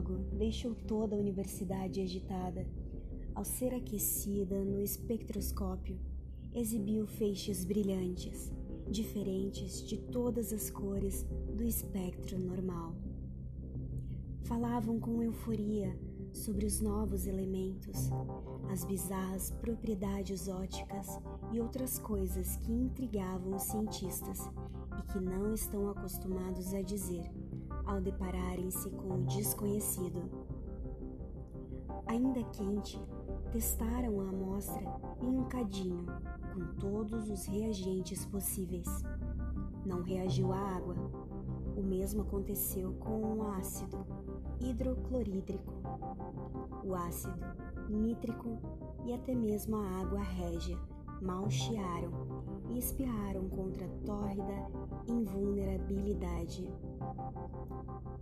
Logo, deixou toda a universidade agitada. Ao ser aquecida no espectroscópio, exibiu feixes brilhantes, diferentes de todas as cores do espectro normal. Falavam com euforia sobre os novos elementos, as bizarras propriedades óticas e outras coisas que intrigavam os cientistas e que não estão acostumados a dizer ao depararem-se com o desconhecido. Ainda quente, testaram a amostra em um cadinho com todos os reagentes possíveis. Não reagiu à água. O mesmo aconteceu com o ácido hidroclorídrico, o ácido nítrico e até mesmo a água régia mal chiaram e espirraram contra a tórrida invulnerabilidade.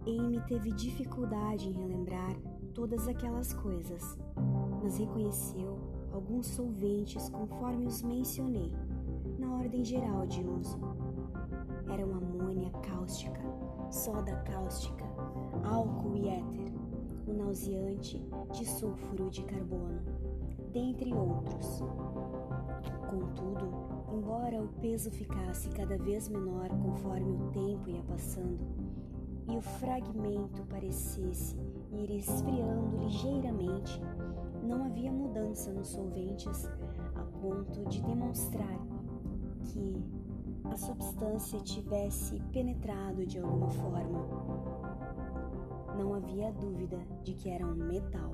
Amy teve dificuldade em relembrar todas aquelas coisas, mas reconheceu alguns solventes conforme os mencionei, na ordem geral de uso. Eram amônia cáustica, soda cáustica, álcool e éter, o nauseante de sulfuro de carbono, dentre outros. Embora o peso ficasse cada vez menor conforme o tempo ia passando, e o fragmento parecesse ir esfriando ligeiramente, não havia mudança nos solventes a ponto de demonstrar que a substância tivesse penetrado de alguma forma. Não havia dúvida de que era um metal.